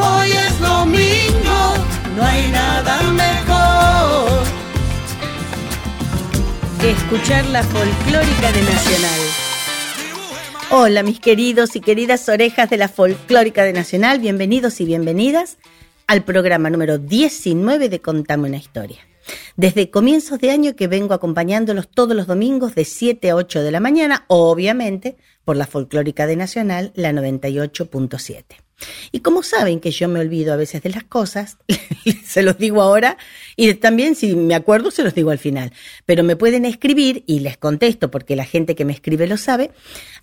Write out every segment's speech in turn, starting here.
hoy es domingo. No hay nada mejor. que escuchar la folclórica de Nacional. Hola mis queridos y queridas orejas de la folclórica de Nacional, bienvenidos y bienvenidas al programa número 19 de Contame una historia. Desde comienzos de año que vengo acompañándolos todos los domingos de 7 a 8 de la mañana, obviamente por la folclórica de Nacional, la 98.7. Y como saben que yo me olvido a veces de las cosas, se los digo ahora y también si me acuerdo se los digo al final. Pero me pueden escribir y les contesto porque la gente que me escribe lo sabe,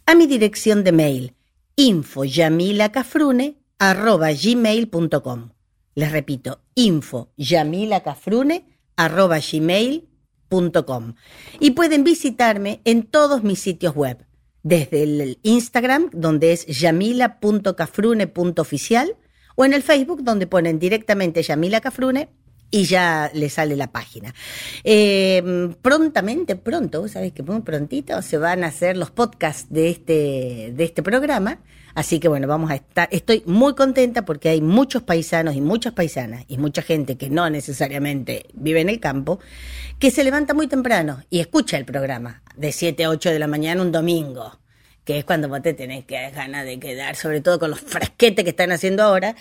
a mi dirección de mail infoyamilacafrune@gmail.com. Les repito, infoyamilacafrune@gmail.com. Y pueden visitarme en todos mis sitios web desde el Instagram, donde es yamila.cafrune.oficial, o en el Facebook, donde ponen directamente Yamila Cafrune y ya le sale la página. Eh, prontamente, pronto, vos que muy prontito se van a hacer los podcasts de este, de este programa. Así que bueno, vamos a estar, estoy muy contenta porque hay muchos paisanos y muchas paisanas y mucha gente que no necesariamente vive en el campo, que se levanta muy temprano y escucha el programa de 7 a 8 de la mañana un domingo que es cuando vos te tenés que ganas de quedar, sobre todo con los frasquetes que están haciendo ahora,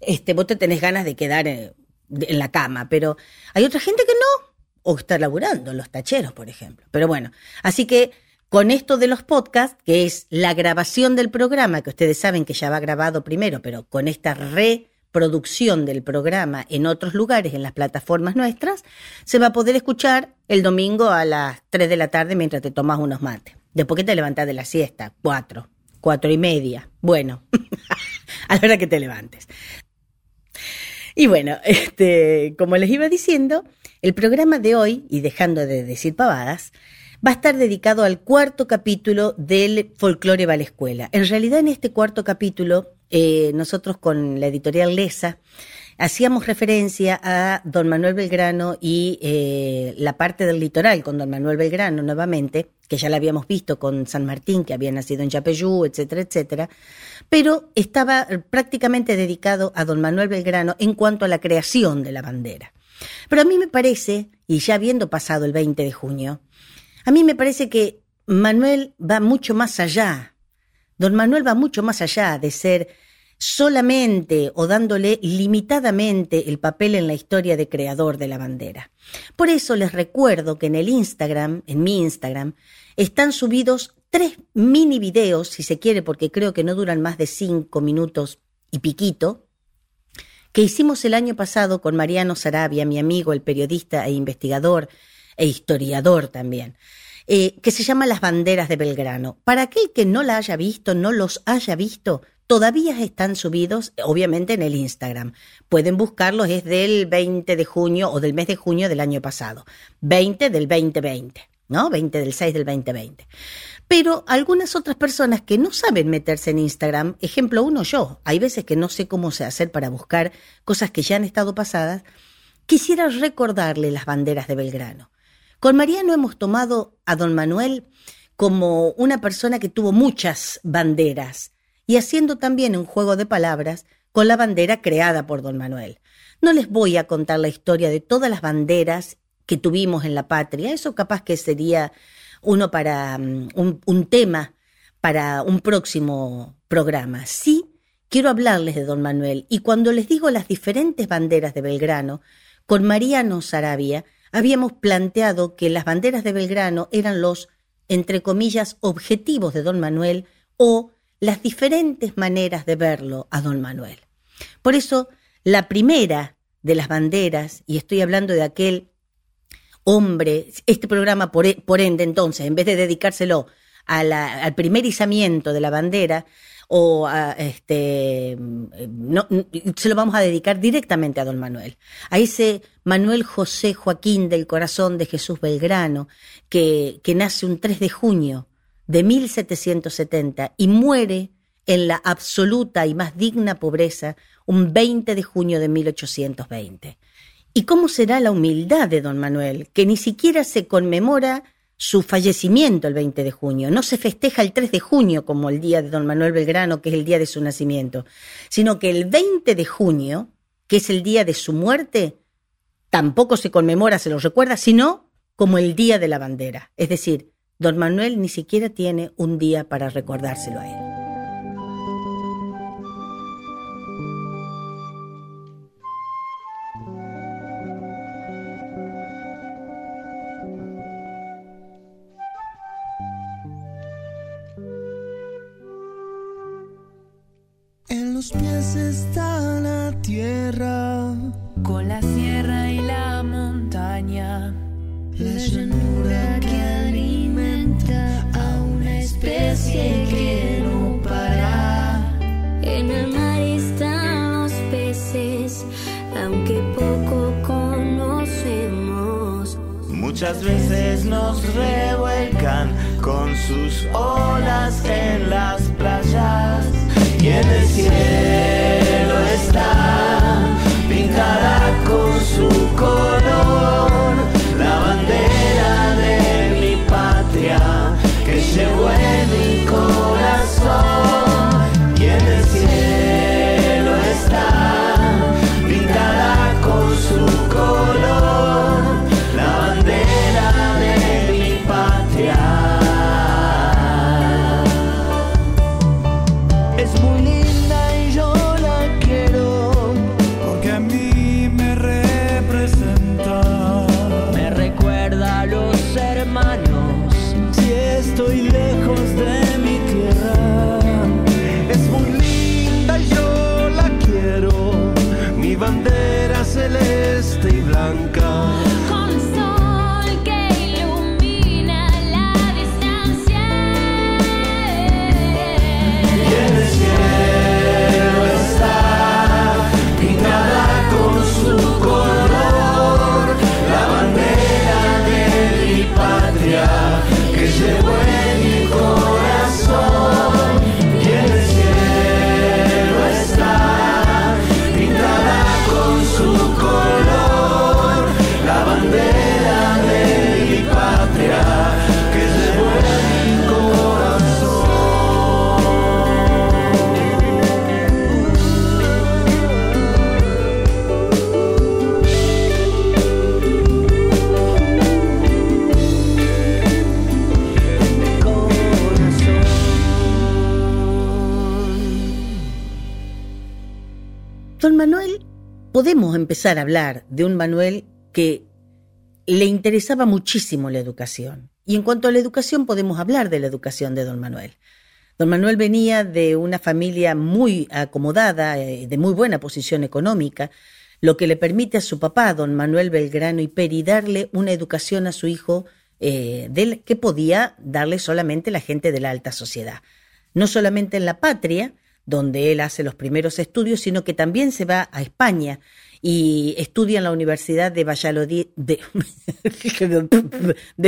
este, vos te tenés ganas de quedar en, en la cama, pero hay otra gente que no, o está laburando, los tacheros, por ejemplo. Pero bueno, así que con esto de los podcasts, que es la grabación del programa, que ustedes saben que ya va grabado primero, pero con esta reproducción del programa en otros lugares, en las plataformas nuestras, se va a poder escuchar el domingo a las 3 de la tarde mientras te tomas unos mates. Después que te levantás de la siesta, cuatro, cuatro y media. Bueno, a la hora que te levantes. Y bueno, este, como les iba diciendo, el programa de hoy, y dejando de decir pavadas, va a estar dedicado al cuarto capítulo del Folclore va escuela. En realidad, en este cuarto capítulo, eh, nosotros con la editorial Lesa hacíamos referencia a don Manuel Belgrano y eh, la parte del litoral con don Manuel Belgrano nuevamente, que ya la habíamos visto con San Martín, que había nacido en Yapeyú, etcétera, etcétera, pero estaba prácticamente dedicado a don Manuel Belgrano en cuanto a la creación de la bandera. Pero a mí me parece, y ya habiendo pasado el 20 de junio, a mí me parece que Manuel va mucho más allá. Don Manuel va mucho más allá de ser solamente o dándole limitadamente el papel en la historia de creador de la bandera. Por eso les recuerdo que en el Instagram, en mi Instagram, están subidos tres mini videos, si se quiere, porque creo que no duran más de cinco minutos y piquito, que hicimos el año pasado con Mariano Sarabia, mi amigo, el periodista e investigador e historiador también, eh, que se llama Las Banderas de Belgrano. Para aquel que no la haya visto, no los haya visto, todavía están subidos, obviamente, en el Instagram. Pueden buscarlos, es del 20 de junio o del mes de junio del año pasado. 20 del 2020, ¿no? 20 del 6 del 2020. Pero algunas otras personas que no saben meterse en Instagram, ejemplo uno yo, hay veces que no sé cómo se hacer para buscar cosas que ya han estado pasadas, quisiera recordarle las banderas de Belgrano. Con Mariano hemos tomado a don Manuel como una persona que tuvo muchas banderas y haciendo también un juego de palabras con la bandera creada por don Manuel. No les voy a contar la historia de todas las banderas que tuvimos en la patria, eso capaz que sería uno para um, un, un tema para un próximo programa. Sí, quiero hablarles de don Manuel y cuando les digo las diferentes banderas de Belgrano, con Mariano Sarabia habíamos planteado que las banderas de Belgrano eran los, entre comillas, objetivos de don Manuel o las diferentes maneras de verlo a don Manuel. Por eso, la primera de las banderas, y estoy hablando de aquel hombre, este programa por, por ende entonces, en vez de dedicárselo al primer izamiento de la bandera, o a, este, no, n- se lo vamos a dedicar directamente a don Manuel, a ese Manuel José Joaquín del corazón de Jesús Belgrano, que, que nace un 3 de junio de 1770 y muere en la absoluta y más digna pobreza un 20 de junio de 1820. ¿Y cómo será la humildad de don Manuel, que ni siquiera se conmemora su fallecimiento el 20 de junio, no se festeja el 3 de junio como el día de don Manuel Belgrano, que es el día de su nacimiento, sino que el 20 de junio, que es el día de su muerte, tampoco se conmemora, se lo recuerda, sino como el día de la bandera. Es decir, don Manuel ni siquiera tiene un día para recordárselo a él. Muchas veces nos revuelcan con sus olas en las playas y en el cielo empezar a hablar de un Manuel que le interesaba muchísimo la educación. Y en cuanto a la educación, podemos hablar de la educación de don Manuel. Don Manuel venía de una familia muy acomodada, eh, de muy buena posición económica, lo que le permite a su papá, don Manuel Belgrano y Peri, darle una educación a su hijo eh, del- que podía darle solamente la gente de la alta sociedad. No solamente en la patria, donde él hace los primeros estudios, sino que también se va a España y estudia en la Universidad de Valladolid, de,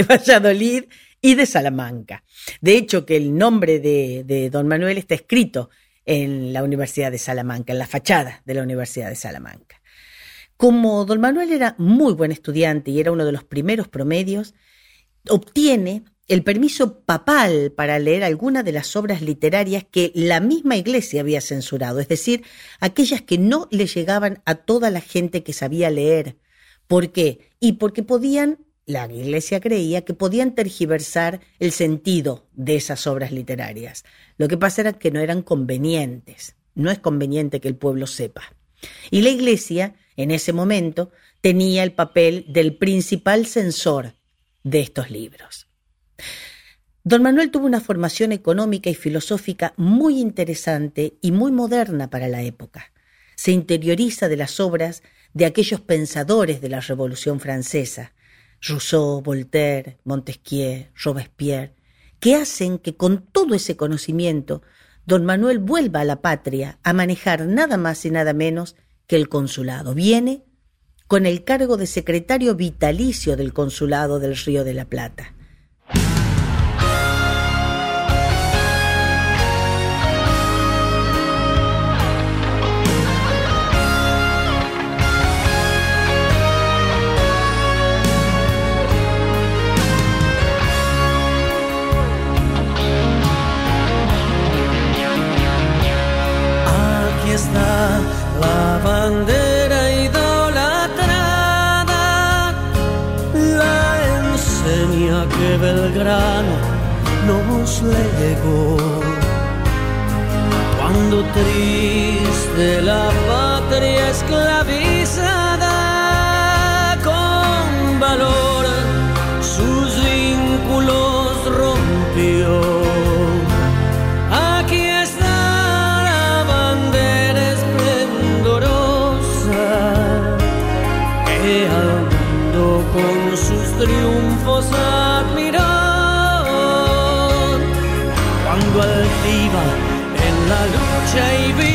Valladolid y de Salamanca. De hecho, que el nombre de, de don Manuel está escrito en la Universidad de Salamanca, en la fachada de la Universidad de Salamanca. Como don Manuel era muy buen estudiante y era uno de los primeros promedios, obtiene el permiso papal para leer algunas de las obras literarias que la misma iglesia había censurado, es decir, aquellas que no le llegaban a toda la gente que sabía leer. ¿Por qué? Y porque podían, la iglesia creía que podían tergiversar el sentido de esas obras literarias. Lo que pasa era que no eran convenientes. No es conveniente que el pueblo sepa. Y la iglesia, en ese momento, tenía el papel del principal censor de estos libros. Don Manuel tuvo una formación económica y filosófica muy interesante y muy moderna para la época. Se interioriza de las obras de aquellos pensadores de la Revolución Francesa, Rousseau, Voltaire, Montesquieu, Robespierre, que hacen que con todo ese conocimiento don Manuel vuelva a la patria a manejar nada más y nada menos que el consulado. Viene con el cargo de secretario vitalicio del consulado del Río de la Plata. Belgrano nos legó. Cuando triste la patria esclavizada, con valor sus vínculos rompió. Aquí está la bandera esplendorosa que al mundo con sus triunfos la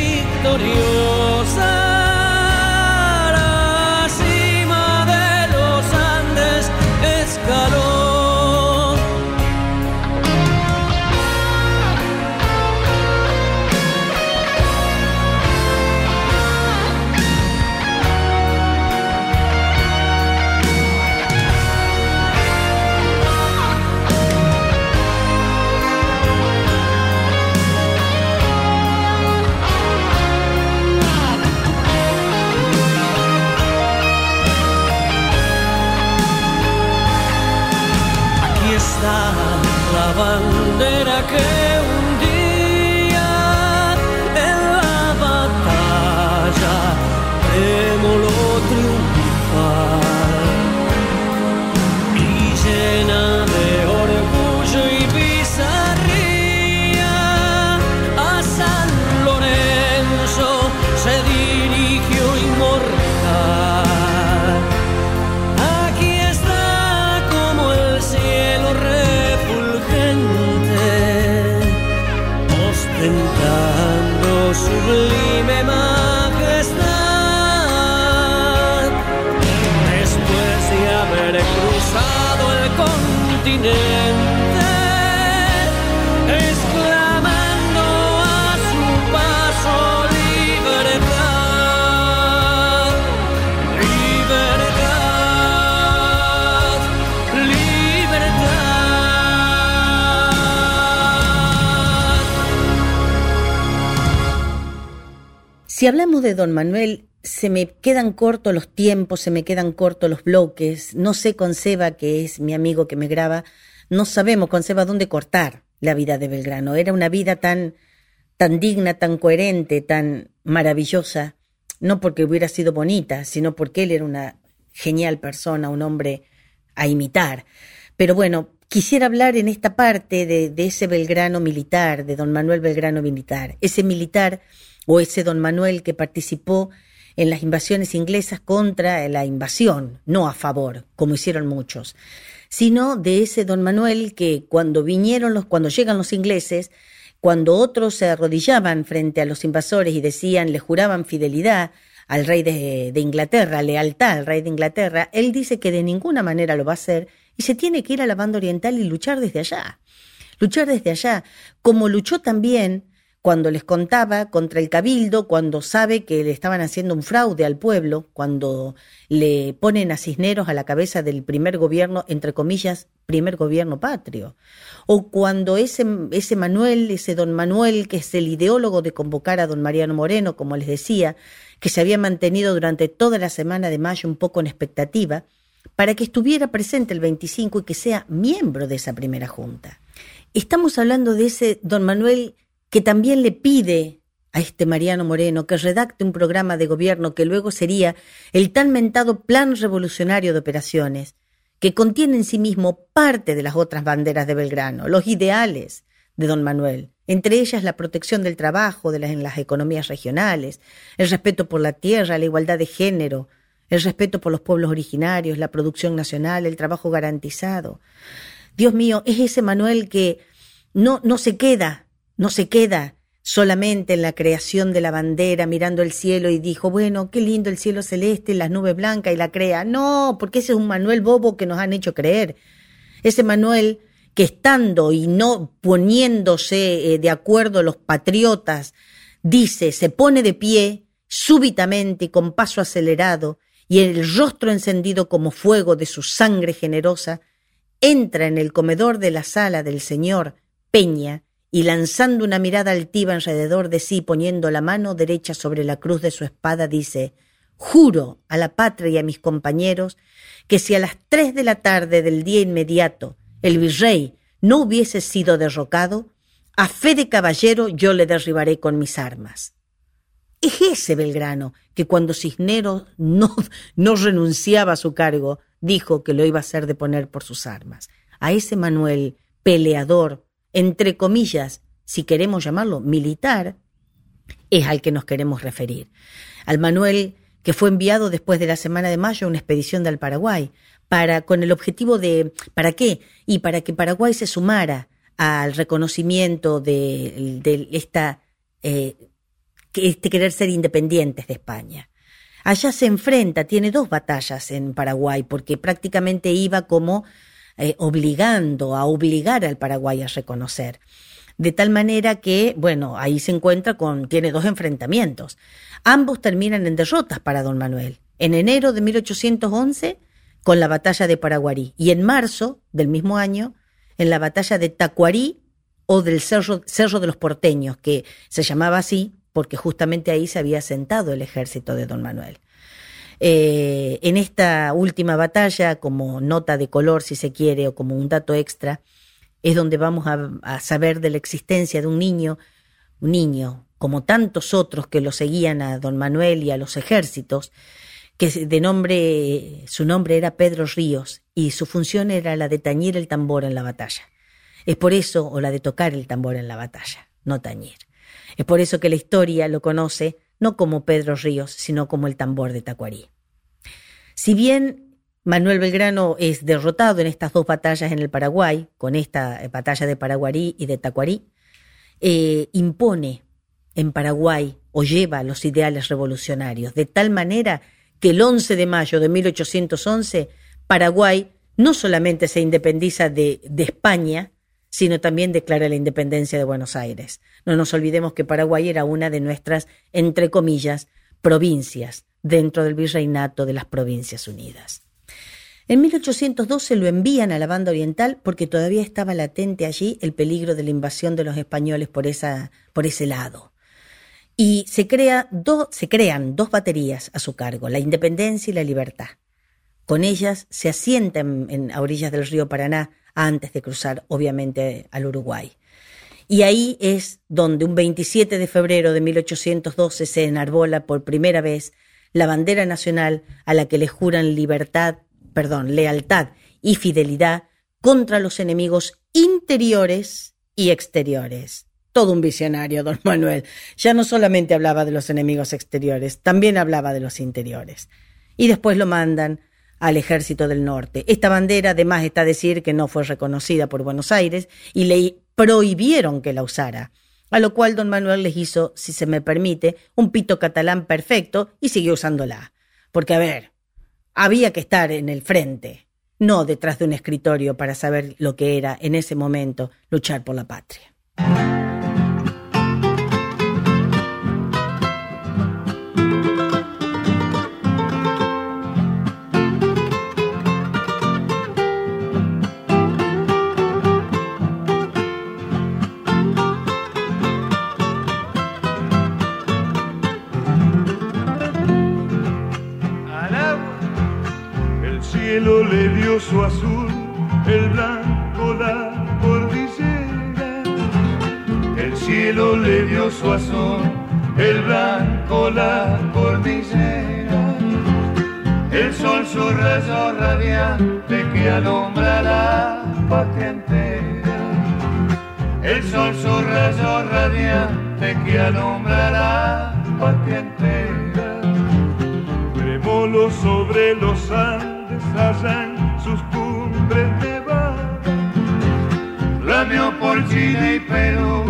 tentando su Si hablamos de don Manuel, se me quedan cortos los tiempos, se me quedan cortos los bloques. No sé con Seba, que es mi amigo que me graba, no sabemos con Seba dónde cortar la vida de Belgrano. Era una vida tan, tan digna, tan coherente, tan maravillosa, no porque hubiera sido bonita, sino porque él era una genial persona, un hombre a imitar. Pero bueno, quisiera hablar en esta parte de, de ese Belgrano militar, de don Manuel Belgrano militar, ese militar o ese don Manuel que participó en las invasiones inglesas contra la invasión, no a favor, como hicieron muchos, sino de ese don Manuel que cuando vinieron los, cuando llegan los ingleses, cuando otros se arrodillaban frente a los invasores y decían, le juraban fidelidad al rey de, de Inglaterra, lealtad al rey de Inglaterra, él dice que de ninguna manera lo va a hacer y se tiene que ir a la banda oriental y luchar desde allá. Luchar desde allá, como luchó también cuando les contaba contra el cabildo, cuando sabe que le estaban haciendo un fraude al pueblo, cuando le ponen a Cisneros a la cabeza del primer gobierno, entre comillas, primer gobierno patrio, o cuando ese, ese Manuel, ese don Manuel, que es el ideólogo de convocar a don Mariano Moreno, como les decía, que se había mantenido durante toda la semana de mayo un poco en expectativa, para que estuviera presente el 25 y que sea miembro de esa primera junta. Estamos hablando de ese don Manuel que también le pide a este Mariano Moreno que redacte un programa de gobierno que luego sería el tan mentado Plan Revolucionario de Operaciones, que contiene en sí mismo parte de las otras banderas de Belgrano, los ideales de don Manuel, entre ellas la protección del trabajo de las, en las economías regionales, el respeto por la tierra, la igualdad de género, el respeto por los pueblos originarios, la producción nacional, el trabajo garantizado. Dios mío, es ese Manuel que no, no se queda, no se queda solamente en la creación de la bandera, mirando el cielo y dijo, bueno, qué lindo el cielo celeste, las nubes blancas y la crea. No, porque ese es un Manuel bobo que nos han hecho creer. Ese Manuel que estando y no poniéndose eh, de acuerdo los patriotas, dice, se pone de pie súbitamente y con paso acelerado, y el rostro encendido como fuego de su sangre generosa, entra en el comedor de la sala del señor Peña y lanzando una mirada altiva alrededor de sí, poniendo la mano derecha sobre la cruz de su espada, dice Juro a la patria y a mis compañeros que si a las tres de la tarde del día inmediato el virrey no hubiese sido derrocado, a fe de caballero yo le derribaré con mis armas. Es ese Belgrano que cuando Cisneros no, no renunciaba a su cargo, dijo que lo iba a hacer de poner por sus armas. A ese Manuel, peleador, entre comillas, si queremos llamarlo militar, es al que nos queremos referir. Al Manuel que fue enviado después de la semana de mayo a una expedición del Paraguay, para, con el objetivo de, ¿para qué? Y para que Paraguay se sumara al reconocimiento de, esta, eh, este querer ser independientes de España. Allá se enfrenta, tiene dos batallas en Paraguay, porque prácticamente iba como eh, obligando, a obligar al Paraguay a reconocer. De tal manera que, bueno, ahí se encuentra con, tiene dos enfrentamientos. Ambos terminan en derrotas para don Manuel. En enero de 1811 con la batalla de Paraguarí y en marzo del mismo año en la batalla de Tacuarí o del Cerro, Cerro de los Porteños, que se llamaba así porque justamente ahí se había sentado el ejército de don Manuel. Eh, en esta última batalla, como nota de color, si se quiere, o como un dato extra, es donde vamos a, a saber de la existencia de un niño, un niño, como tantos otros que lo seguían a don Manuel y a los ejércitos, que de nombre, su nombre era Pedro Ríos y su función era la de tañir el tambor en la batalla. Es por eso, o la de tocar el tambor en la batalla, no tañir. Es por eso que la historia lo conoce no como Pedro Ríos, sino como el tambor de Tacuarí. Si bien Manuel Belgrano es derrotado en estas dos batallas en el Paraguay, con esta batalla de Paraguarí y de Tacuarí, eh, impone en Paraguay o lleva los ideales revolucionarios, de tal manera que el 11 de mayo de 1811 Paraguay no solamente se independiza de, de, España, sino también declara la independencia de Buenos Aires. No nos olvidemos que Paraguay era una de nuestras, entre comillas, provincias dentro del virreinato de las Provincias Unidas. En 1812 lo envían a la banda oriental porque todavía estaba latente allí el peligro de la invasión de los españoles por, esa, por ese lado. Y se, crea do, se crean dos baterías a su cargo, la independencia y la libertad. Con ellas se asientan en, a orillas del río Paraná antes de cruzar, obviamente, al Uruguay. Y ahí es donde un 27 de febrero de 1812 se enarbola por primera vez la bandera nacional a la que le juran libertad, perdón, lealtad y fidelidad contra los enemigos interiores y exteriores todo un visionario, don Manuel. Ya no solamente hablaba de los enemigos exteriores, también hablaba de los interiores. Y después lo mandan al ejército del norte. Esta bandera, además, está a decir que no fue reconocida por Buenos Aires y le prohibieron que la usara. A lo cual don Manuel les hizo, si se me permite, un pito catalán perfecto y siguió usándola. Porque, a ver, había que estar en el frente, no detrás de un escritorio para saber lo que era en ese momento luchar por la patria. Su azul, el blanco la cordillera. El cielo le dio su azul, el blanco la cordillera. El sol su rayo radiante que alumbra la patria entera. El sol su rayo radiante que alumbra la patria entera. Tremolo sobre los Andes allá en Lamio por Chile y Perú,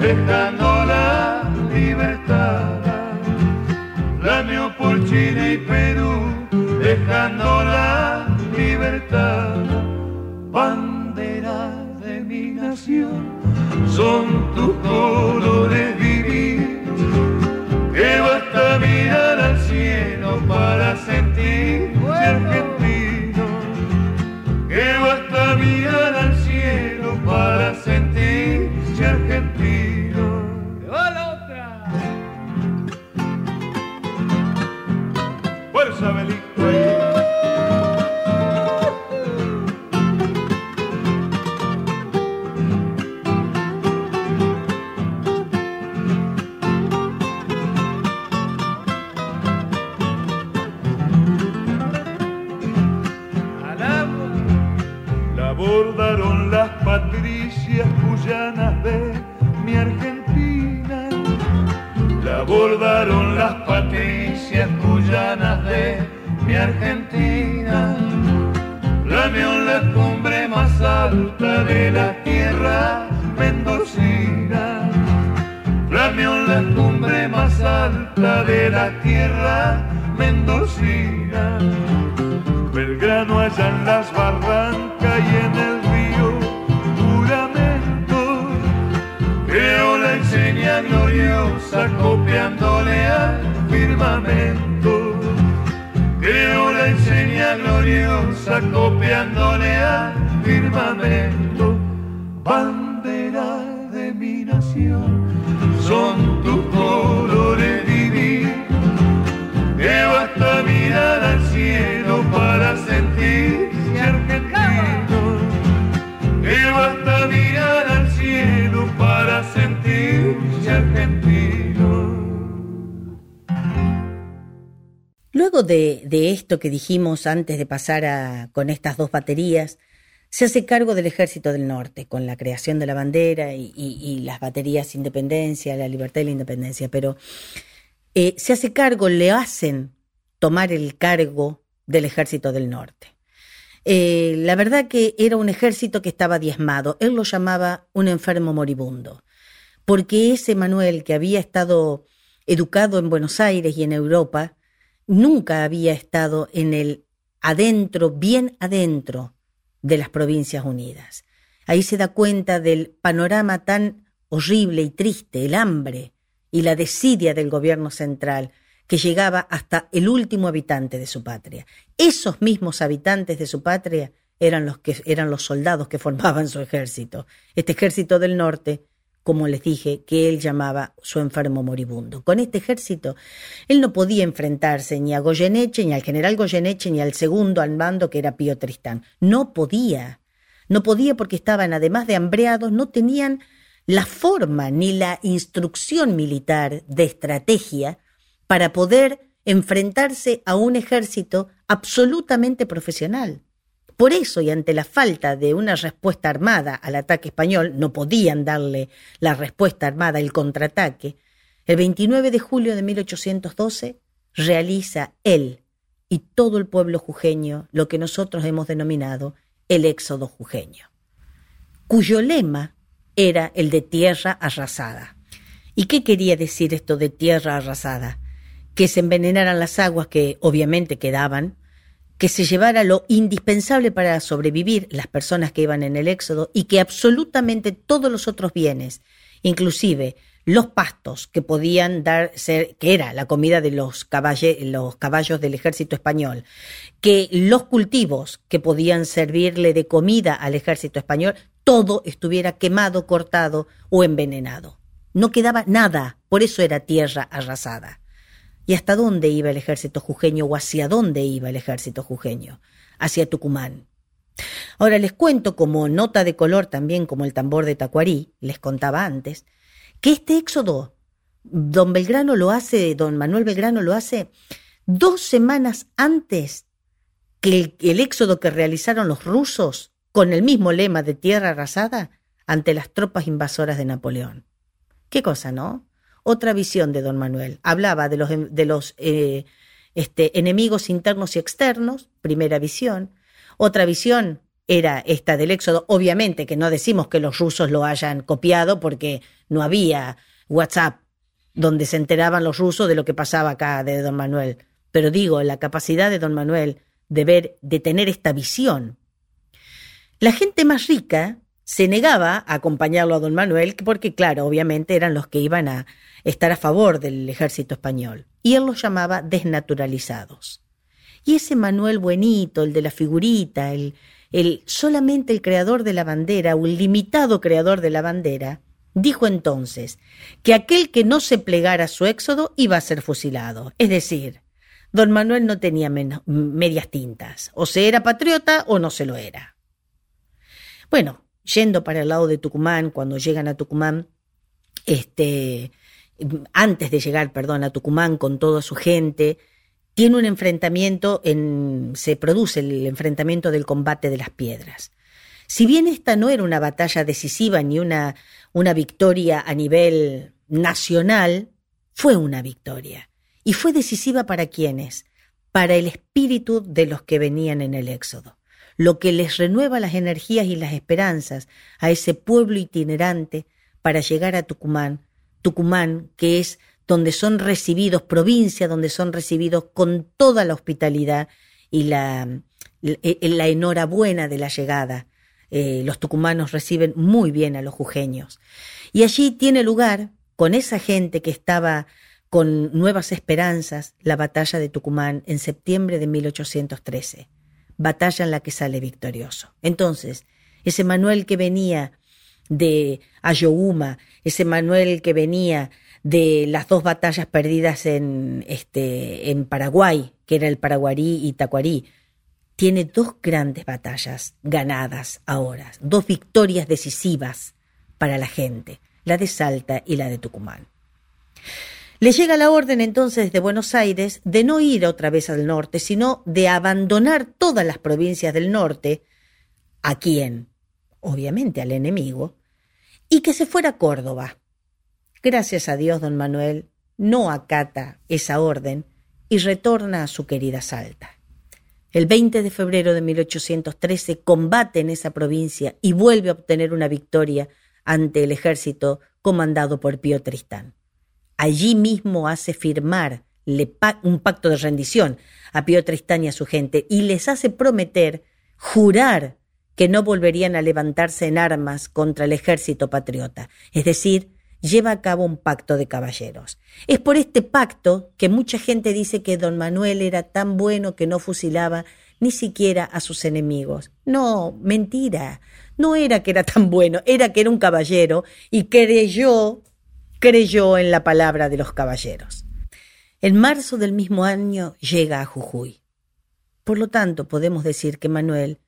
dejando la libertad. Lamio por Chile y Perú, dejando la libertad. Bandera de mi nación, son tus colores vivir. Que basta mirar al cielo para sentir argentino. Que basta mirar al cielo para sentirse Argentina. Lamió la cumbre más alta de la tierra mendocina. Flameó la cumbre más alta de la tierra mendocina. Belgrano allá en las barrancas gloriosa copiándole al De, esto que dijimos antes de pasar a, con estas dos baterías, se hace cargo del Ejército del Norte, con la creación de la bandera y las baterías Independencia, la libertad y la independencia, pero eh, se hace cargo, le hacen tomar el cargo del Ejército del Norte. Eh, la verdad que era un ejército que estaba diezmado, él lo llamaba un enfermo moribundo, porque ese Manuel que había estado educado en Buenos Aires y en Europa, nunca había estado en el adentro, bien adentro de las Provincias Unidas. Ahí se da cuenta del panorama tan horrible y triste, el hambre y la desidia del gobierno central, que llegaba hasta el último habitante de su patria. Esos mismos habitantes de su patria eran los que eran los soldados que formaban su ejército. Este ejército del norte, como les dije, que él llamaba su enfermo moribundo. Con este ejército, él no podía enfrentarse ni a Goyeneche, ni al general Goyeneche, ni al segundo al mando que era Pío Tristán. No podía. No podía porque estaban, además de hambreados, no tenían la forma ni la instrucción militar de estrategia para poder enfrentarse a un ejército absolutamente profesional. Por eso, y ante la falta de una respuesta armada al ataque español, no podían darle la respuesta armada, el contraataque, el 29 de julio de 1812 realiza él y todo el pueblo jujeño lo que nosotros hemos denominado el éxodo jujeño, cuyo lema era el de tierra arrasada. ¿Y qué quería decir esto de tierra arrasada? Que se envenenaran las aguas que obviamente quedaban, que se llevara lo indispensable para sobrevivir las personas que iban en el éxodo y que absolutamente todos los otros bienes, inclusive los pastos que podían dar ser, que era la comida de los, los caballos del ejército español, que los cultivos que podían servirle de comida al ejército español, todo estuviera quemado, cortado o envenenado. No quedaba nada, por eso era tierra arrasada. ¿Y hasta dónde iba el ejército jujeño o hacia dónde iba el ejército jujeño? Hacia Tucumán. Ahora les cuento como nota de color también como el tambor de Tacuarí, les contaba antes, que este éxodo, don Belgrano lo hace, don Manuel Belgrano lo hace dos semanas antes que el, el éxodo que realizaron los rusos con el mismo lema de tierra arrasada ante las tropas invasoras de Napoleón. Qué cosa, ¿no? Otra visión de don Manuel. Hablaba de los, los eh, este, enemigos internos y externos, primera visión. Otra visión era esta del Éxodo. Obviamente que no decimos que los rusos lo hayan copiado porque no había WhatsApp donde se enteraban los rusos de lo que pasaba acá de don Manuel. Pero digo, la capacidad de don Manuel de ver, de tener esta visión. La gente más rica se negaba a acompañarlo a don Manuel porque, claro, obviamente eran los que iban a estar a favor del ejército español. Y él los llamaba desnaturalizados. Y ese Manuel buenito, el de la figurita, el, el solamente el creador de la bandera, o el limitado creador de la bandera, dijo entonces que aquel que no se plegara a su éxodo iba a ser fusilado. Es decir, don Manuel no tenía medias tintas, o se era patriota o no se lo era. Bueno, yendo para el lado de Tucumán, cuando llegan a Tucumán, este, antes de llegar, perdón, a Tucumán con toda su gente, tiene un enfrentamiento, en, se produce el enfrentamiento del combate de las piedras. Si bien esta no era una batalla decisiva ni una, una victoria a nivel nacional, fue una victoria. Y fue decisiva para quienes, para el espíritu de los que venían en el Éxodo, lo que les renueva las energías y las esperanzas a ese pueblo itinerante para llegar a Tucumán, Tucumán que es donde son recibidos, provincia donde son recibidos con toda la hospitalidad y la, la, enhorabuena de la llegada. Eh, los tucumanos reciben muy bien a los jujeños. Y allí tiene lugar, con esa gente que estaba con nuevas esperanzas, la batalla de Tucumán en septiembre de 1813, batalla en la que sale victorioso. Entonces, ese Manuel que venía de Ayohuma, ese Manuel que venía de las dos batallas perdidas en, este, en Paraguay, que era el Paraguarí y Tacuarí. Tiene dos grandes batallas ganadas ahora, dos victorias decisivas para la gente, la de Salta y la de Tucumán. Le llega la orden entonces de Buenos Aires de no ir otra vez al norte, sino de abandonar todas las provincias del norte. ¿A quién? Obviamente al enemigo. Y que se fuera a Córdoba. Gracias a Dios, don Manuel no acata esa orden y retorna a su querida Salta. El 20 de febrero de 1813 combate en esa provincia y vuelve a obtener una victoria ante el ejército comandado por Pío Tristán. Allí mismo hace firmar un pacto de rendición a Pío Tristán y a su gente y les hace prometer, jurar que no volverían a levantarse en armas contra el ejército patriota, es decir, lleva a cabo un pacto de caballeros. Es por este pacto que mucha gente dice que don Manuel era tan bueno que no fusilaba ni siquiera a sus enemigos. No, mentira. No era que era tan bueno, era que era un caballero y creyó, creyó en la palabra de los caballeros. En marzo del mismo año llega a Jujuy. Por lo tanto, podemos decir que Manuel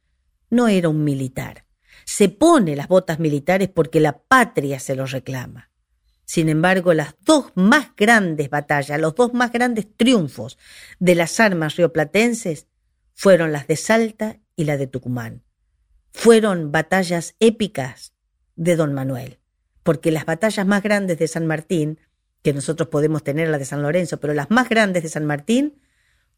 no era un militar. Se pone las botas militares porque la patria se lo reclama. Sin embargo, las dos más grandes batallas, los dos más grandes triunfos de las armas rioplatenses fueron las de Salta y la de Tucumán. Fueron batallas épicas de don Manuel, porque las batallas más grandes de San Martín, que nosotros podemos tener la de San Lorenzo, pero las más grandes de San Martín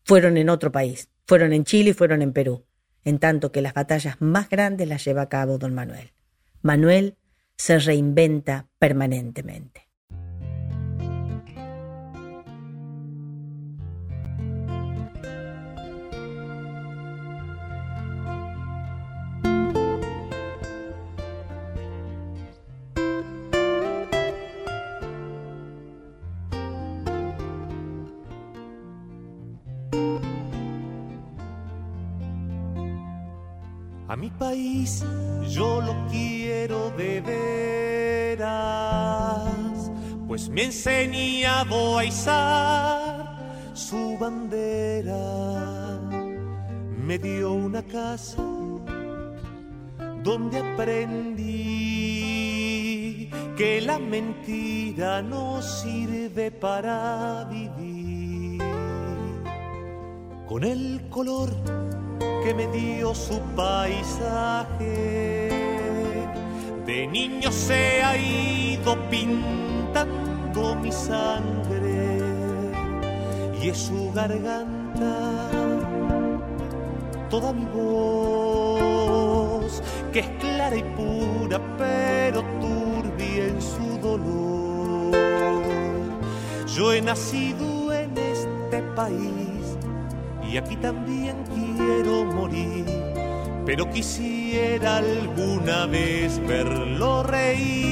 fueron en otro país, fueron en Chile y fueron en Perú, en tanto que las batallas más grandes las lleva a cabo don Manuel. Manuel se reinventa permanentemente. Yo lo quiero de veras, pues me ha enseñado a izar su bandera. Me dio una casa donde aprendí que la mentira no sirve para vivir. Con el color que me dio su paisaje. De niño se ha ido pintando mi sangre y es su garganta toda mi voz. que es clara y pura, pero turbia en su dolor. Yo he nacido en este país y aquí también quiero morir, pero quisiera alguna vez verlo reír.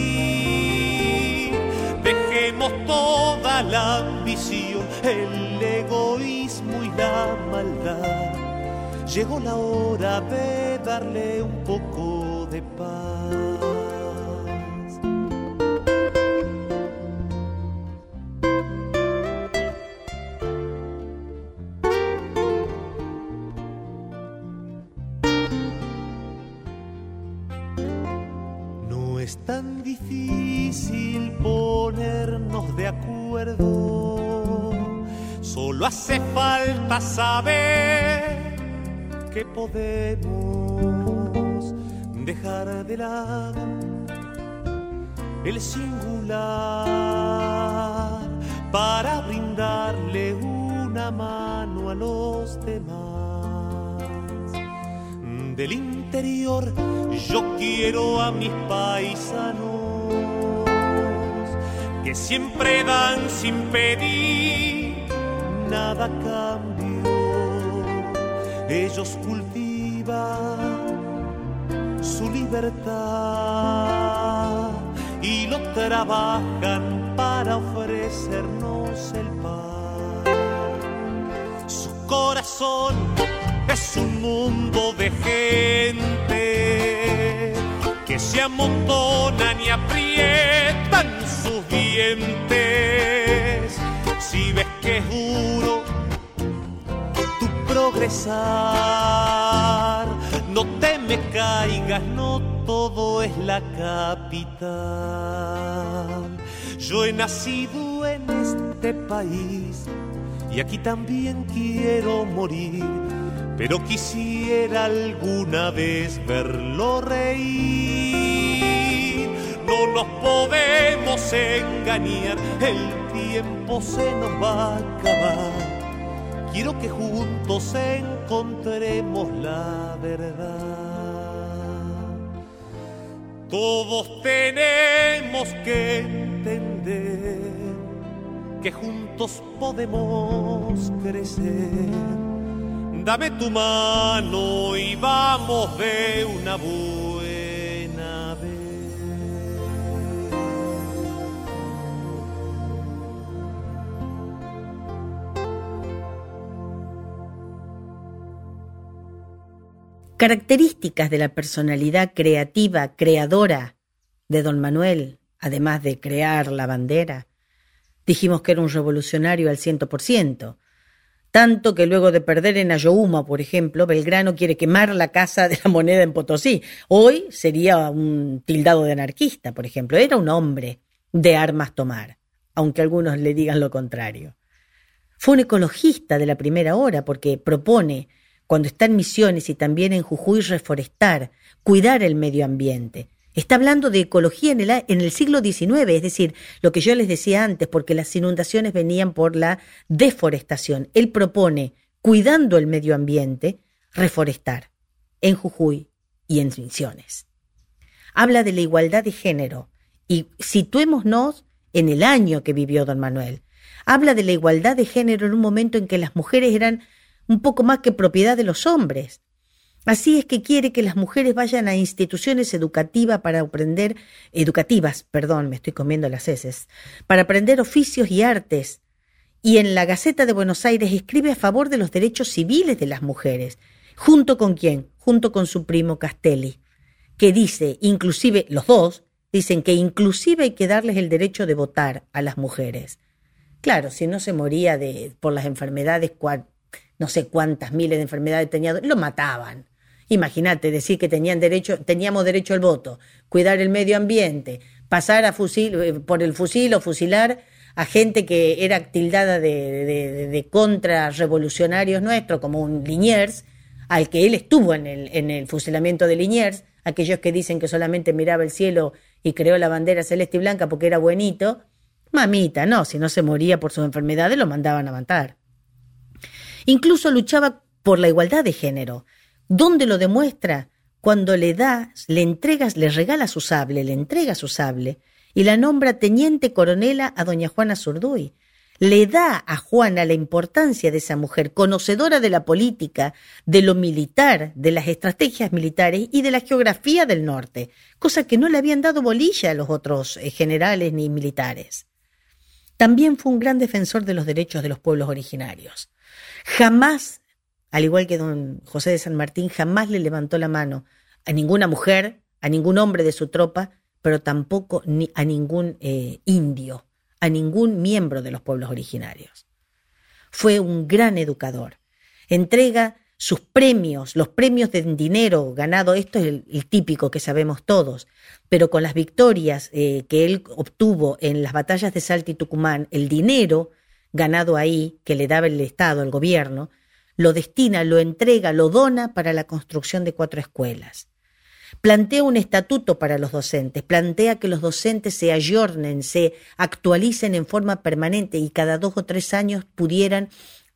Dejemos toda la ambición, el egoísmo y la maldad. Llegó la hora de darle un poco de paz. Hace falta saber que podemos dejar de lado. El singular para brindarle una mano a los demás. Del interior yo quiero a mis paisanos que siempre dan sin pedir nada a cambio. Ellos cultivan su libertad y lo trabajan para ofrecernos el pan. Su corazón es un mundo de gente que se amontonan y aprietan sus dientes. Es duro tu progresar, no te me caigas, no todo es la capital. Yo he nacido en este país y aquí también quiero morir pero quisiera alguna vez verlo reír. No nos podemos engañar, el tiempo se nos va a acabar. Quiero que juntos encontremos la verdad. Todos tenemos que entender que juntos podemos crecer Dame tu mano y vamos de una buena Características de la personalidad creativa, creadora de don Manuel, además de crear la bandera. Dijimos que era un revolucionario al ciento por ciento tanto que luego de perder en Ayohuma, por ejemplo, Belgrano quiere quemar la casa de la moneda en Potosí. Hoy sería un tildado de anarquista, por ejemplo. Era un hombre de armas tomar, aunque algunos le digan lo contrario. Fue un ecologista de la primera hora porque propone, cuando está en Misiones y también en Jujuy, reforestar, cuidar el medio ambiente. Está hablando de ecología en el, en el siglo XIX, es decir, lo que yo les decía antes, porque las inundaciones venían por la deforestación. Él propone, cuidando el medio ambiente, reforestar en Jujuy y en Misiones. Habla de la igualdad de género y situémonos en el año que vivió don Manuel. Habla de la igualdad de género en un momento en que las mujeres eran un poco más que propiedad de los hombres. Así es que quiere que las mujeres vayan a instituciones educativas para aprender, educativas, perdón, me estoy comiendo las heces, para aprender oficios y artes. Y en la Gaceta de Buenos Aires escribe a favor de los derechos civiles de las mujeres. ¿Junto con quién? Junto con su primo Castelli, que dice, inclusive, los dos, dicen que inclusive hay que darles el derecho de votar a las mujeres. Claro, si no se moría de, por las enfermedades, no sé cuántas miles de enfermedades tenía, lo mataban. Imagínate decir que tenían derecho, teníamos derecho al voto, cuidar el medio ambiente, pasar a fusil, eh, por el fusil o fusilar a gente que era tildada de, de, contrarrevolucionarios nuestros, como un Liniers, al que él estuvo en el, en el fusilamiento de Liniers, aquellos que dicen que solamente miraba el cielo y creó la bandera celeste y blanca porque era buenito, mamita, no, si no se moría por sus enfermedades lo mandaban a matar. Incluso luchaba por la igualdad de género. ¿Dónde lo demuestra? cuando le da, le entregas, le regala su sable, le entrega su sable y la nombra teniente coronela a doña Juana Zurduy. Le da a Juana la importancia de esa mujer, conocedora de la política, de lo militar, de las estrategias militares y de la geografía del norte, cosa que no le habían dado bolilla a los otros eh, generales ni militares. También fue un gran defensor de los derechos de los pueblos originarios. Jamás, al igual que don José de San Martín, jamás le levantó la mano a ninguna mujer, a ningún hombre de su tropa, pero tampoco a ningún eh, indio, a ningún miembro de los pueblos originarios. Fue un gran educador. Entrega sus premios, los premios de dinero ganado, esto es el, típico que sabemos todos, pero con las victorias eh, que él obtuvo en las batallas de Salta y Tucumán, el dinero ganado ahí, que le daba el Estado, el gobierno, lo destina, lo entrega, lo dona para la construcción de cuatro escuelas. Plantea un estatuto para los docentes, plantea que los docentes se ayornen, se actualicen en forma permanente y cada dos o tres años pudieran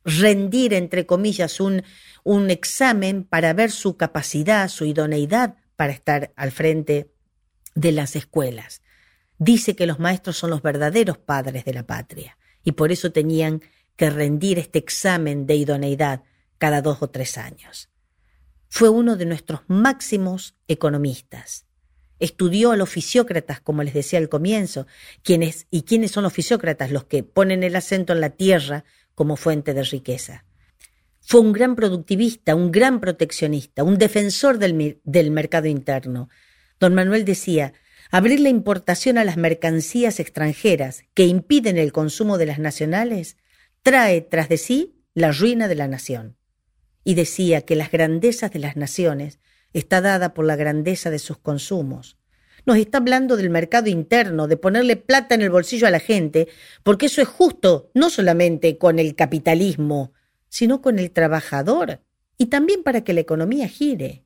rendir, entre comillas, un, un examen para ver su capacidad, su idoneidad para estar al frente de las escuelas. Dice que los maestros son los verdaderos padres de la patria y por eso tenían que rendir este examen de idoneidad cada dos o tres años. Fue uno de nuestros máximos economistas. Estudió a los fisiócratas, como les decía al comienzo, quienes, y quiénes son los fisiócratas, los que ponen el acento en la tierra como fuente de riqueza. Fue un gran productivista, un gran proteccionista, un defensor del, del mercado interno. Don Manuel decía, abrir la importación a las mercancías extranjeras que impiden el consumo de las nacionales trae tras de sí la ruina de la nación y decía que las grandezas de las naciones está dada por la grandeza de sus consumos. Nos está hablando del mercado interno, de ponerle plata en el bolsillo a la gente, porque eso es justo no solamente con el capitalismo, sino con el trabajador, y también para que la economía gire.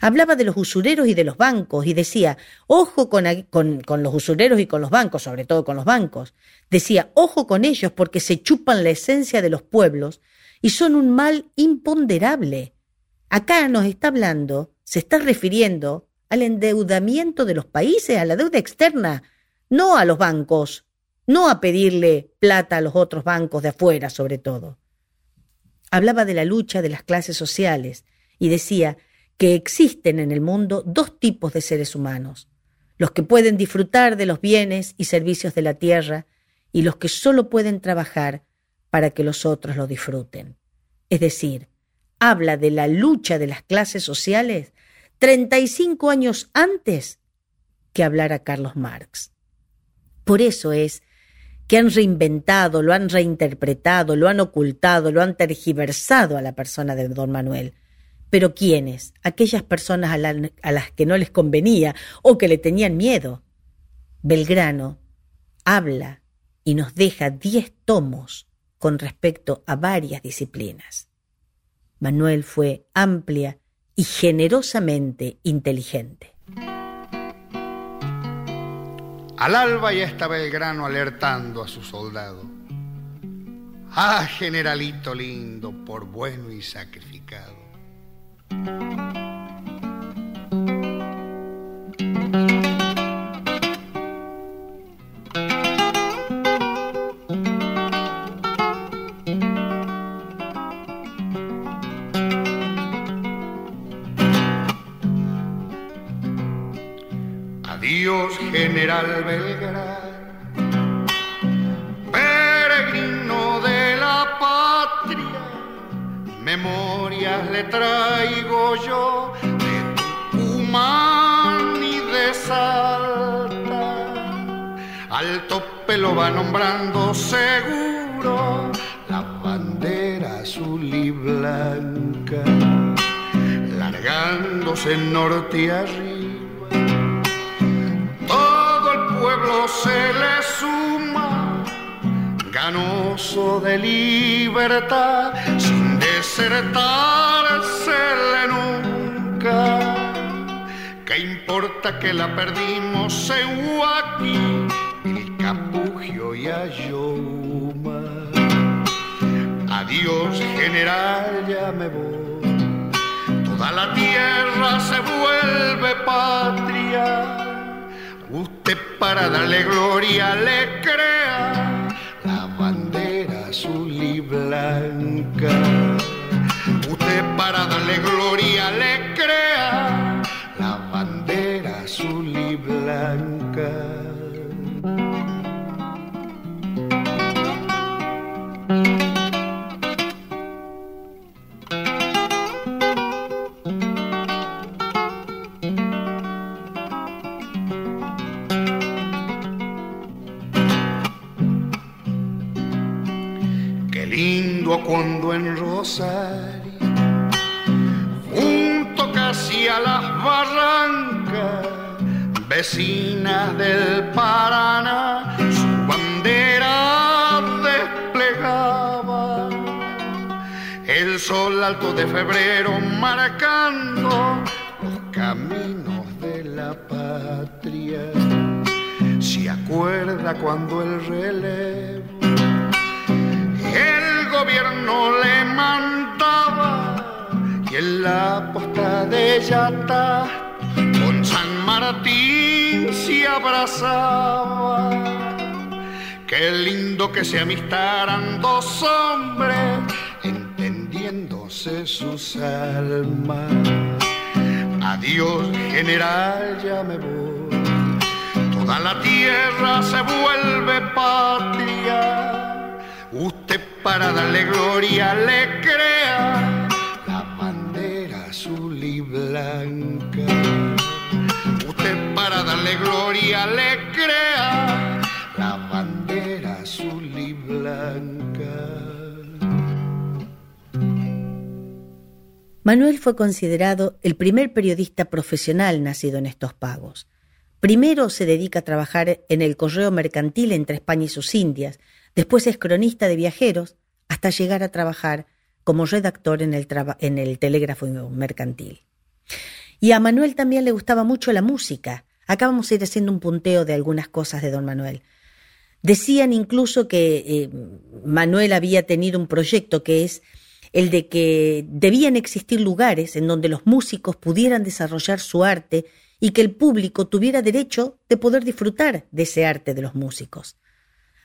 Hablaba de los usureros y de los bancos y decía, ojo con, con, con, los usureros y con los bancos, sobre todo con los bancos. Decía, ojo con ellos porque se chupan la esencia de los pueblos y son un mal imponderable. Acá nos está hablando, se está refiriendo al endeudamiento de los países, a la deuda externa, no a los bancos, no a pedirle plata a los otros bancos de afuera sobre todo. Hablaba de la lucha de las clases sociales y decía que existen en el mundo dos tipos de seres humanos, los que pueden disfrutar de los bienes y servicios de la tierra y los que solo pueden trabajar para que los otros lo disfruten. Es decir, habla de la lucha de las clases sociales 35 años antes que hablara Carlos Marx. Por eso es que han reinventado, lo han reinterpretado, lo han ocultado, lo han tergiversado a la persona de don Manuel. Pero ¿quiénes? Aquellas personas a, las que no les convenía o que le tenían miedo. Belgrano habla y nos deja diez tomos con respecto a varias disciplinas. Manuel fue amplia y generosamente inteligente. Al alba ya estaba el grano alertando a su soldado. Ah, generalito lindo, por bueno y sacrificado. General Belgrano, le traigo yo de Tucumán y de Salta. Al tope lo va nombrando seguro la bandera azul y blanca, largándose norte arriba se le suma, ganoso de libertad, sin desertársele nunca. ¿Qué importa que la perdimos en Huaki, el Capugio y Ayoma? Adiós, general, ya me voy. Toda la tierra se vuelve patria. Usted para darle gloria le crea la bandera azul y blanca. Para darle gloria le crea la bandera azul y blanca. Qué lindo cuando en Rosario, junto casi a las barrancas, vecinas del Paraná, su bandera desplegaba. El sol alto de febrero marcando los caminos de la patria. Se acuerda cuando el relevo de Yata con San Martín se abrazaba. Qué lindo que se amistaran dos hombres entendiéndose sus almas. Adiós, general, ya me voy. Toda la tierra se vuelve patria. Usted para darle gloria le crea Usted para darle gloria le crea la bandera azul y blanca. Manuel fue considerado el primer periodista profesional nacido en estos pagos. Primero se dedica a trabajar en el correo mercantil entre España y sus Indias, después es cronista de viajeros, hasta llegar a trabajar como redactor en el, en el telégrafo mercantil. Y a Manuel también le gustaba mucho la música. Acá vamos a ir haciendo un punteo de algunas cosas de don Manuel. Decían incluso que eh, Manuel había tenido un proyecto que es el de que debían existir lugares en donde los músicos pudieran desarrollar su arte y que el público tuviera derecho de poder disfrutar de ese arte de los músicos.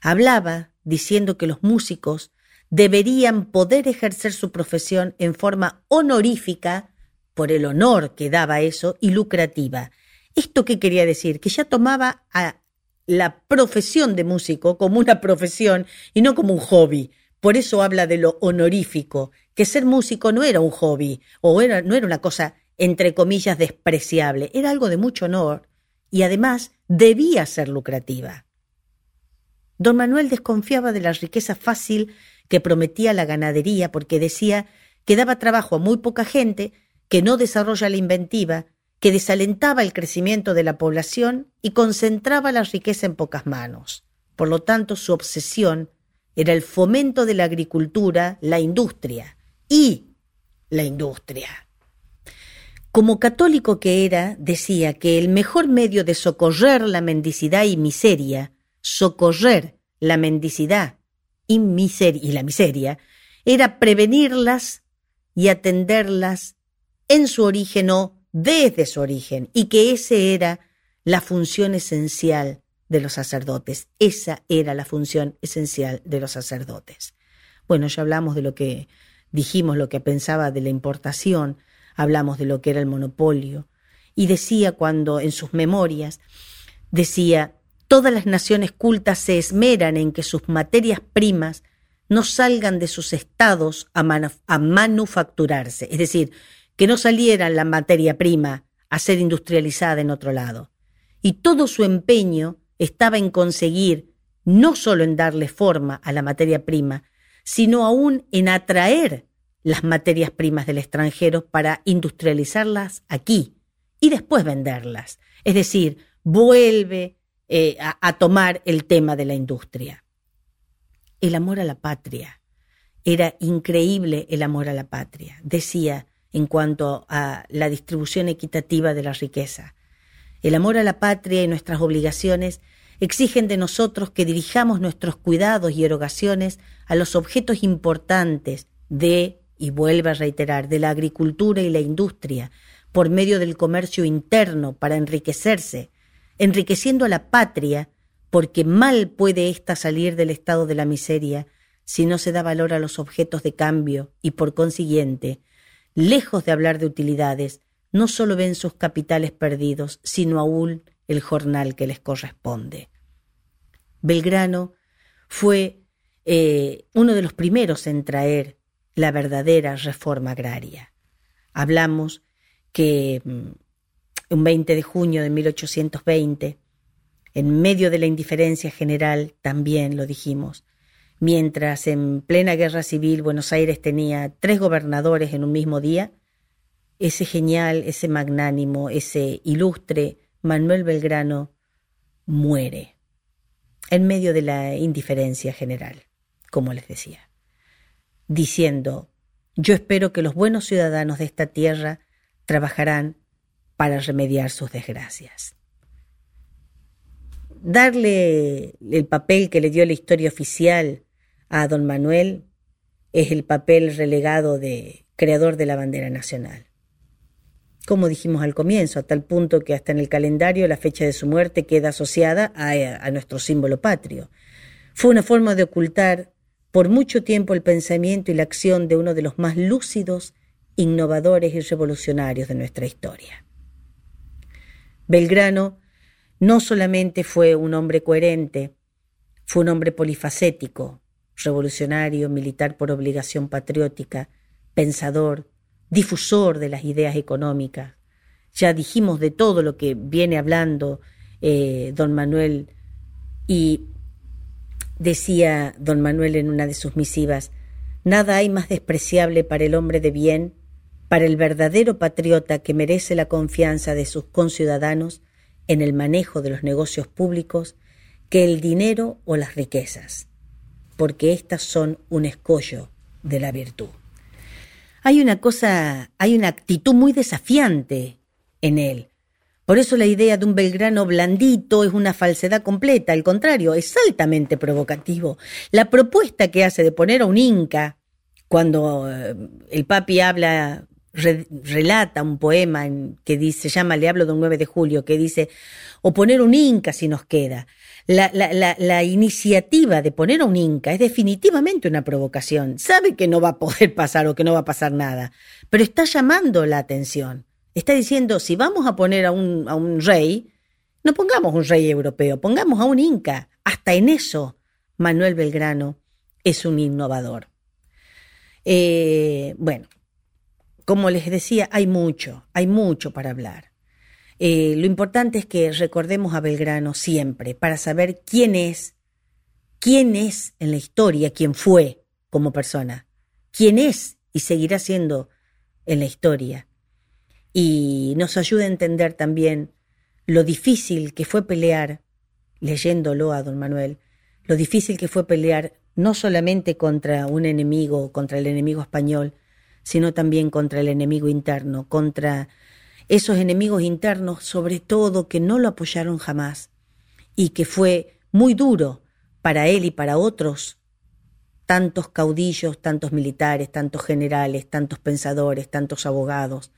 Hablaba diciendo que los músicos deberían poder ejercer su profesión en forma honorífica por el honor que daba eso y lucrativa. ¿Esto qué quería decir? Que ya tomaba a la profesión de músico como una profesión y no como un hobby. Por eso habla de lo honorífico, que ser músico no era un hobby o era, no era una cosa entre comillas despreciable, era algo de mucho honor y además debía ser lucrativa. Don Manuel desconfiaba de la riqueza fácil que prometía la ganadería porque decía que daba trabajo a muy poca gente, que no desarrolla la inventiva, que desalentaba el crecimiento de la población y concentraba la riqueza en pocas manos. Por lo tanto, su obsesión era el fomento de la agricultura, la industria y la industria. Como católico que era, decía que el mejor medio de socorrer la mendicidad y miseria, socorrer la mendicidad y, y la miseria, era prevenirlas y atenderlas en su origen o desde su origen, y que esa era la función esencial de los sacerdotes. Esa era la función esencial de los sacerdotes. Bueno, ya hablamos de lo que dijimos, lo que pensaba de la importación, hablamos de lo que era el monopolio, y decía cuando en sus memorias, decía, todas las naciones cultas se esmeran en que sus materias primas no salgan de sus estados a, a manufacturarse, es decir, que no saliera la materia prima a ser industrializada en otro lado. Y todo su empeño estaba en conseguir no solo en darle forma a la materia prima, sino aún en atraer las materias primas del extranjero para industrializarlas aquí y después venderlas. Es decir, vuelve eh, a, a tomar el tema de la industria. El amor a la patria. Era increíble el amor a la patria. Decía, en cuanto a la distribución equitativa de la riqueza. El amor a la patria y nuestras obligaciones exigen de nosotros que dirijamos nuestros cuidados y erogaciones a los objetos importantes de y vuelve a reiterar, de la agricultura y la industria, por medio del comercio interno para enriquecerse, enriqueciendo a la patria, porque mal puede ésta salir del estado de la miseria si no se da valor a los objetos de cambio y por consiguiente, lejos de hablar de utilidades, no solo ven sus capitales perdidos, sino aún el jornal que les corresponde. Belgrano fue eh, uno de los primeros en traer la verdadera reforma agraria. Hablamos que mm, un 20 de junio de 1820, en medio de la indiferencia general, también lo dijimos, mientras en plena guerra civil Buenos Aires tenía tres gobernadores en un mismo día, ese genial, ese magnánimo, ese ilustre Manuel Belgrano muere en medio de la indiferencia general, como les decía, diciendo, yo espero que los buenos ciudadanos de esta tierra trabajarán para remediar sus desgracias. Darle el papel que le dio la historia oficial a don Manuel es el papel relegado de creador de la bandera nacional. Como dijimos al comienzo, a tal punto que hasta en el calendario la fecha de su muerte queda asociada a, nuestro símbolo patrio. Fue una forma de ocultar por mucho tiempo el pensamiento y la acción de uno de los más lúcidos, innovadores y revolucionarios de nuestra historia. Belgrano no solamente fue un hombre coherente, fue un hombre polifacético, revolucionario, militar por obligación patriótica, pensador, difusor de las ideas económicas. Ya dijimos de todo lo que viene hablando eh, don Manuel y decía don Manuel en una de sus misivas, nada hay más despreciable para el hombre de bien, para el verdadero patriota que merece la confianza de sus conciudadanos en el manejo de los negocios públicos, que el dinero o las riquezas porque éstas son un escollo de la virtud. Hay una cosa, hay una actitud muy desafiante en él. Por eso la idea de un Belgrano blandito es una falsedad completa, al contrario, es altamente provocativo. La propuesta que hace de poner a un inca, cuando eh, el papi habla, relata un poema que dice, se llama Le hablo de un 9 de julio, que dice, o poner un inca si nos queda la, iniciativa de poner a un Inca es definitivamente una provocación. Sabe que no va a poder pasar o que no va a pasar nada, pero está llamando la atención. Está diciendo, si vamos a poner a un, a un rey, no pongamos un rey europeo, pongamos a un Inca. Hasta en eso, Manuel Belgrano es un innovador. Eh, bueno, como les decía, hay mucho, hay mucho para hablar. Eh, lo importante es que recordemos a Belgrano siempre para saber quién es, quién es en la historia, quién fue como persona, quién es y seguirá siendo en la historia. Y nos ayuda a entender también lo difícil que fue pelear, leyéndolo a don Manuel, lo difícil que fue pelear no solamente contra un enemigo, contra el enemigo español, sino también contra el enemigo interno, contra esos enemigos internos, sobre todo, que no lo apoyaron jamás y que fue muy duro para él y para otros, tantos caudillos, tantos militares, tantos generales, tantos pensadores, tantos abogados,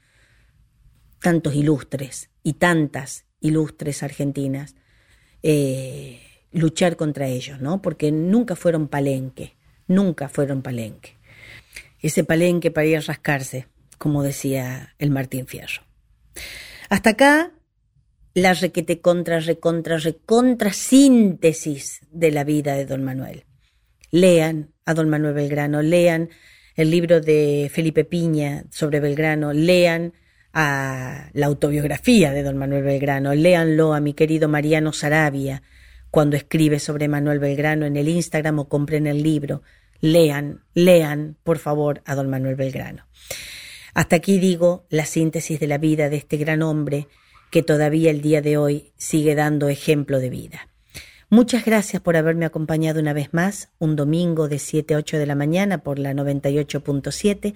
tantos ilustres y tantas ilustres argentinas, eh, luchar contra ellos, ¿no? Porque nunca fueron palenque, nunca fueron palenque. Ese palenque para ir a rascarse, como decía el Martín Fierro. Hasta acá la requete contra, recontra, recontra síntesis de la vida de don Manuel. Lean a don Manuel Belgrano, lean el libro de Felipe Piña sobre Belgrano, lean a la autobiografía de don Manuel Belgrano, léanlo a mi querido Mariano Sarabia cuando escribe sobre Manuel Belgrano en el Instagram o compren el libro. Lean, lean, por favor, a don Manuel Belgrano. Hasta aquí digo la síntesis de la vida de este gran hombre que todavía el día de hoy sigue dando ejemplo de vida. Muchas gracias por haberme acompañado una vez más, un domingo de 7 a 8 de la mañana por la 98.7.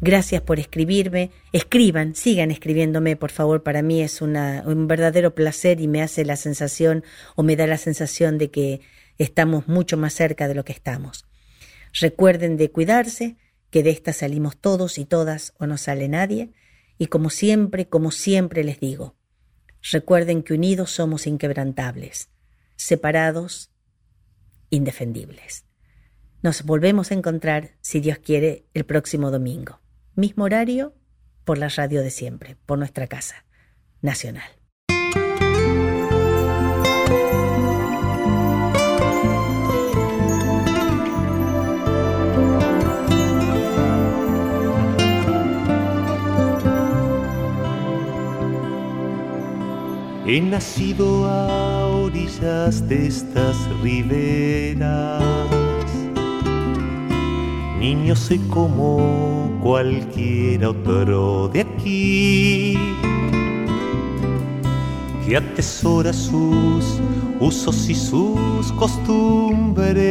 Gracias por escribirme. Escriban, sigan escribiéndome, por favor. Para mí es un verdadero placer y me hace la sensación o me da la sensación de que estamos mucho más cerca de lo que estamos. Recuerden de cuidarse, que de esta salimos todos y todas o no sale nadie, y como siempre, como siempre les digo, recuerden que unidos somos inquebrantables, separados, indefendibles. Nos volvemos a encontrar, si Dios quiere, el próximo domingo. Mismo horario, por la radio de siempre, por nuestra casa nacional. He nacido a orillas de estas riberas. Niño soy como cualquier otro de aquí, que atesora sus usos y sus costumbres,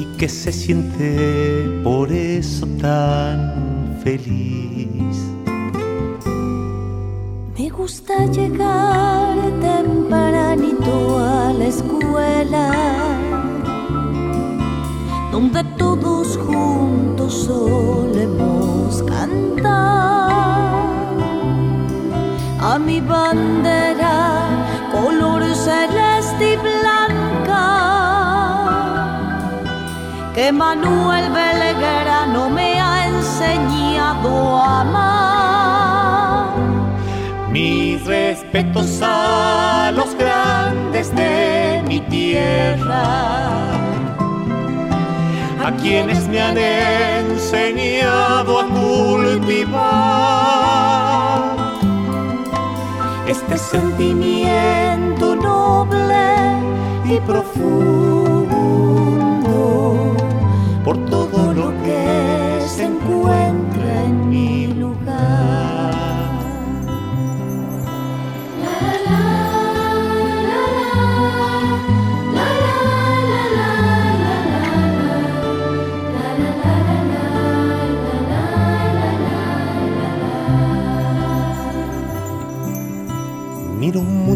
y que se siente por eso tan feliz. Gusta llegar tempranito a la escuela, donde todos juntos solemos cantar. A mi bandera, color celeste y blanca, que Manuel Belgrano me ha enseñado a amar. Mis respetos a los grandes de mi tierra, a quienes me han enseñado a cultivar este sentimiento noble y profundo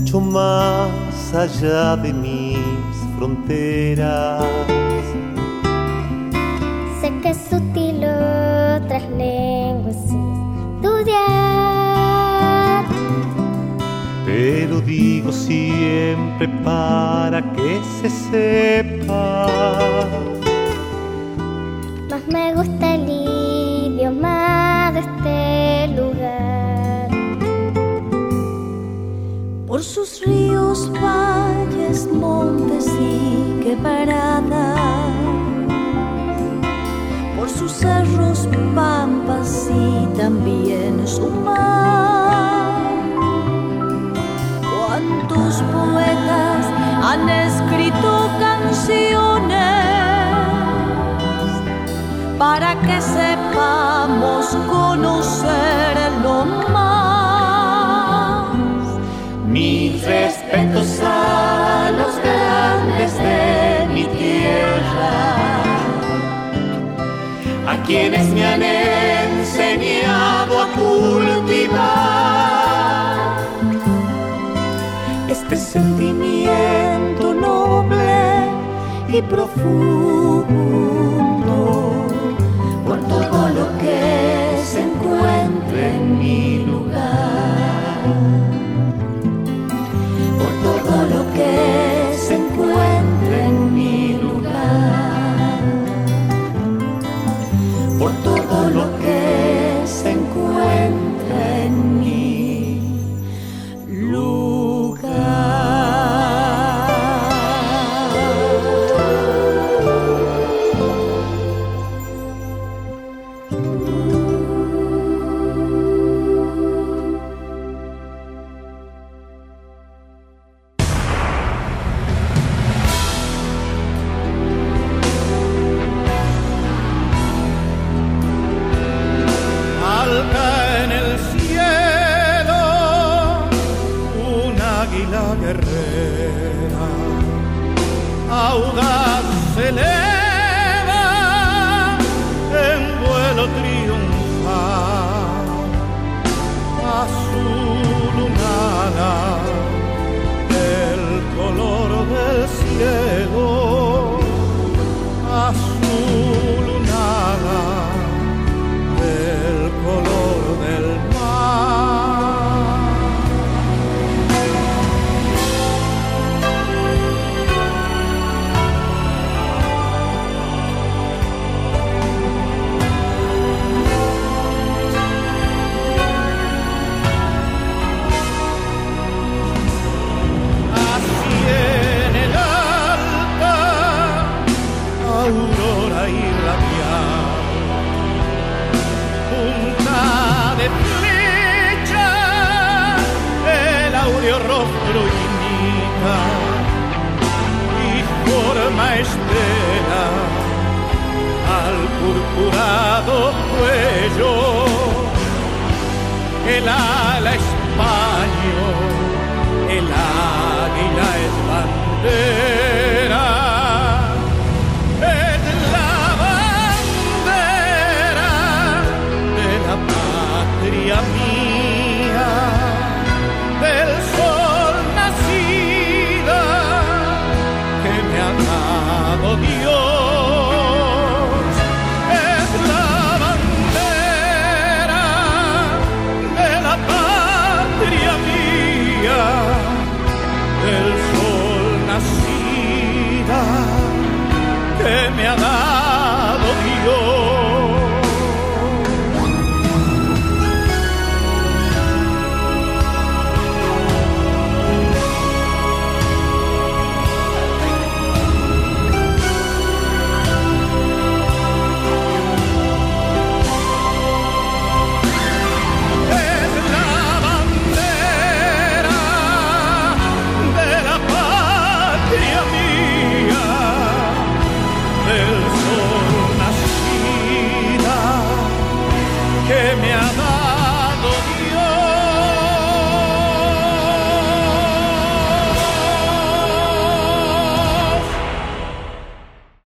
mucho más allá de mis fronteras. Sé que es sutil otras lenguas estudiar. Pero digo siempre para que se sepa. Más me gusta el idioma por sus ríos, valles, montes y quebradas, por sus cerros, pampas y también su mar. ¿Cuántos poetas han escrito canciones para que sepamos conocerlo más? Mis respetos a los grandes de mi tierra, a quienes me han enseñado a cultivar este sentimiento noble y profundo alma al purpurado cuello el ala es paño, el águila es bandera.